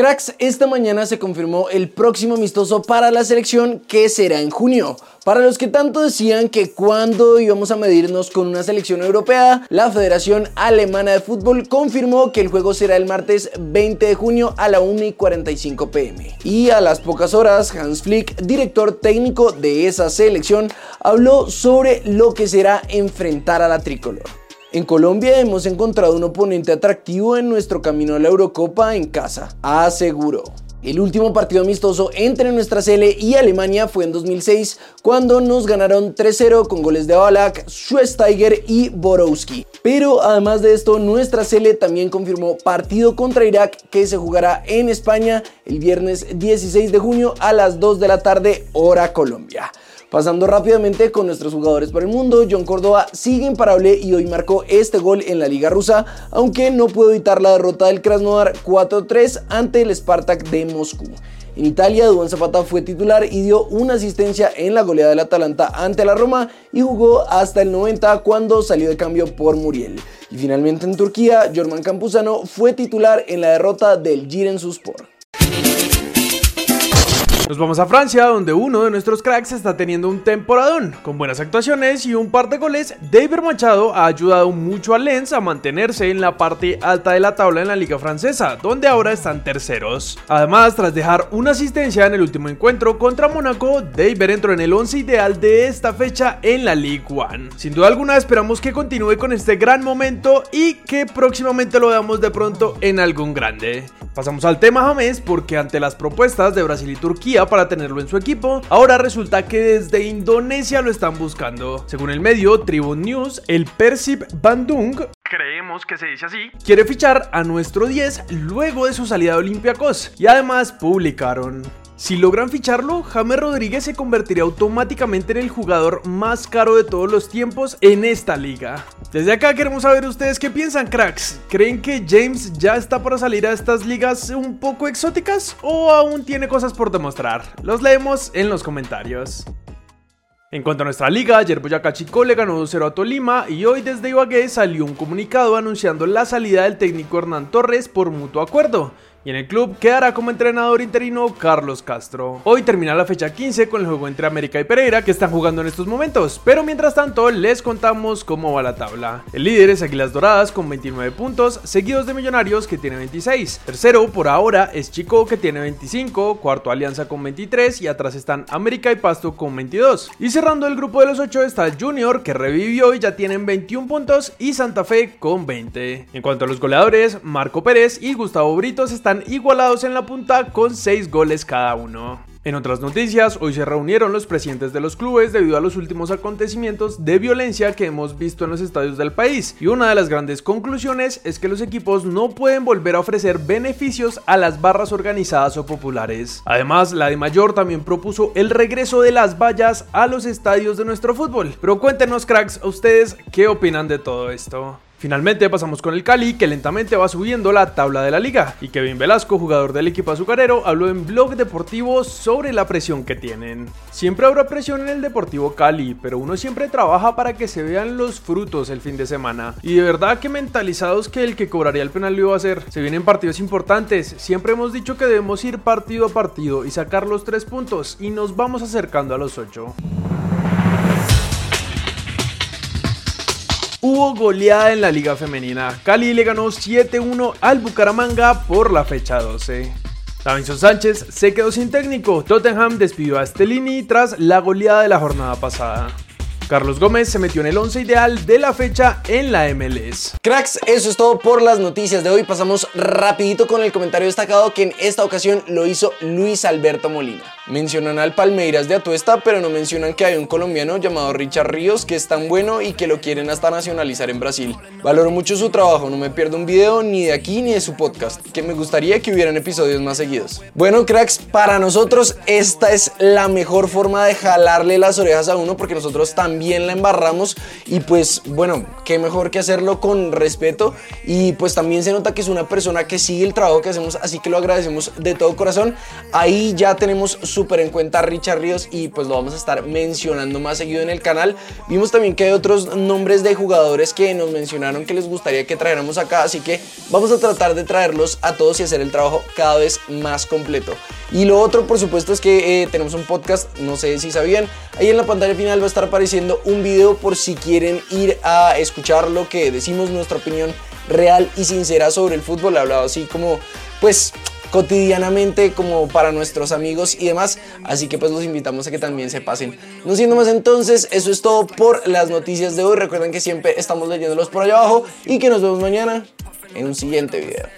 Cracks, esta mañana se confirmó el próximo amistoso para la selección que será en junio. Para los que tanto decían que cuando íbamos a medirnos con una selección europea, la Federación Alemana de Fútbol confirmó que el juego será el martes 20 de junio a la 1 y 45 pm. Y a las pocas horas, Hans Flick, director técnico de esa selección, habló sobre lo que será enfrentar a la tricolor. En Colombia hemos encontrado un oponente atractivo en nuestro camino a la Eurocopa en casa, aseguró. El último partido amistoso entre nuestra Sele y Alemania fue en 2006 cuando nos ganaron 3-0 con goles de Balak, Schwesteiger y Borowski. Pero además de esto, nuestra Sele también confirmó partido contra Irak que se jugará en España el viernes 16 de junio a las 2 de la tarde hora Colombia. Pasando rápidamente con nuestros jugadores por el mundo, John Córdoba sigue imparable y hoy marcó este gol en la liga rusa, aunque no pudo evitar la derrota del Krasnodar 4-3 ante el Spartak de Moscú. En Italia, Duan Zapata fue titular y dio una asistencia en la goleada del Atalanta ante la Roma y jugó hasta el 90 cuando salió de cambio por Muriel. Y finalmente en Turquía, Jorman Campuzano fue titular en la derrota del Giresunspor. Nos vamos a Francia, donde uno de nuestros cracks está teniendo un temporadón. Con buenas actuaciones y un par de goles, David Machado ha ayudado mucho a Lens a mantenerse en la parte alta de la tabla en la liga francesa, donde ahora están terceros. Además, tras dejar una asistencia en el último encuentro contra Mónaco, David entró en el 11 ideal de esta fecha en la Ligue 1. Sin duda alguna, esperamos que continúe con este gran momento y que próximamente lo veamos de pronto en algún grande. Pasamos al tema James porque ante las propuestas de Brasil y Turquía, para tenerlo en su equipo, ahora resulta que desde Indonesia lo están buscando. Según el medio Tribune News, el Persib Bandung creemos que se dice así, quiere fichar a nuestro 10 luego de su salida de Olympiacos. Y además publicaron. Si logran ficharlo, James Rodríguez se convertiría automáticamente en el jugador más caro de todos los tiempos en esta liga. Desde acá queremos saber ustedes qué piensan, cracks. ¿Creen que James ya está para salir a estas ligas un poco exóticas o aún tiene cosas por demostrar? Los leemos en los comentarios. En cuanto a nuestra liga, ayer Boyacá Chico le ganó 2-0 a Tolima y hoy desde Ibagué salió un comunicado anunciando la salida del técnico Hernán Torres por mutuo acuerdo. Y en el club quedará como entrenador interino Carlos Castro. Hoy termina la fecha 15 con el juego entre América y Pereira que están jugando en estos momentos, pero mientras tanto les contamos cómo va la tabla. El líder es Águilas Doradas con 29 puntos, seguidos de Millonarios que tiene 26. Tercero por ahora es Chico que tiene 25, cuarto Alianza con 23 y atrás están América y Pasto con 22. Y cerrando el grupo de los 8 está Junior que revivió y ya tienen 21 puntos y Santa Fe con 20. En cuanto a los goleadores, Marco Pérez y Gustavo Britos están igualados en la punta con 6 goles cada uno. En otras noticias, hoy se reunieron los presidentes de los clubes debido a los últimos acontecimientos de violencia que hemos visto en los estadios del país. Y una de las grandes conclusiones es que los equipos no pueden volver a ofrecer beneficios a las barras organizadas o populares. Además, la de Mayor también propuso el regreso de las vallas a los estadios de nuestro fútbol. Pero cuéntenos, cracks, a ustedes qué opinan de todo esto. Finalmente pasamos con el Cali, que lentamente va subiendo la tabla de la liga. Y Kevin Velasco, jugador del equipo azucarero, habló en blog deportivo sobre la presión que tienen. Siempre habrá presión en el Deportivo Cali, pero uno siempre trabaja para que se vean los frutos el fin de semana. Y de verdad que mentalizados que el que cobraría el penal lo iba a hacer. Se vienen partidos importantes. Siempre hemos dicho que debemos ir partido a partido y sacar los tres puntos. Y nos vamos acercando a los ocho. Hubo goleada en la liga femenina. Cali le ganó 7-1 al Bucaramanga por la fecha 12. Davinson Sánchez se quedó sin técnico. Tottenham despidió a Stellini tras la goleada de la jornada pasada. Carlos Gómez se metió en el 11 ideal de la fecha en la MLS. Cracks, eso es todo por las noticias de hoy. Pasamos rapidito con el comentario destacado que en esta ocasión lo hizo Luis Alberto Molina. Mencionan al Palmeiras de Atuesta, pero no mencionan que hay un colombiano llamado Richard Ríos que es tan bueno y que lo quieren hasta nacionalizar en Brasil. Valoro mucho su trabajo, no me pierdo un video ni de aquí ni de su podcast, que me gustaría que hubieran episodios más seguidos. Bueno, cracks, para nosotros esta es la mejor forma de jalarle las orejas a uno porque nosotros también la embarramos y pues bueno, qué mejor que hacerlo con respeto y pues también se nota que es una persona que sigue el trabajo que hacemos, así que lo agradecemos de todo corazón. Ahí ya tenemos su súper en cuenta a Richard Ríos y pues lo vamos a estar mencionando más seguido en el canal. Vimos también que hay otros nombres de jugadores que nos mencionaron que les gustaría que trajéramos acá, así que vamos a tratar de traerlos a todos y hacer el trabajo cada vez más completo. Y lo otro, por supuesto, es que eh, tenemos un podcast, no sé si sabían, ahí en la pantalla final va a estar apareciendo un video por si quieren ir a escuchar lo que decimos, nuestra opinión real y sincera sobre el fútbol, hablado así como, pues, cotidianamente como para nuestros amigos y demás. Así que pues los invitamos a que también se pasen. No siendo más entonces, eso es todo por las noticias de hoy. Recuerden que siempre estamos leyéndolos por allá abajo y que nos vemos mañana en un siguiente video.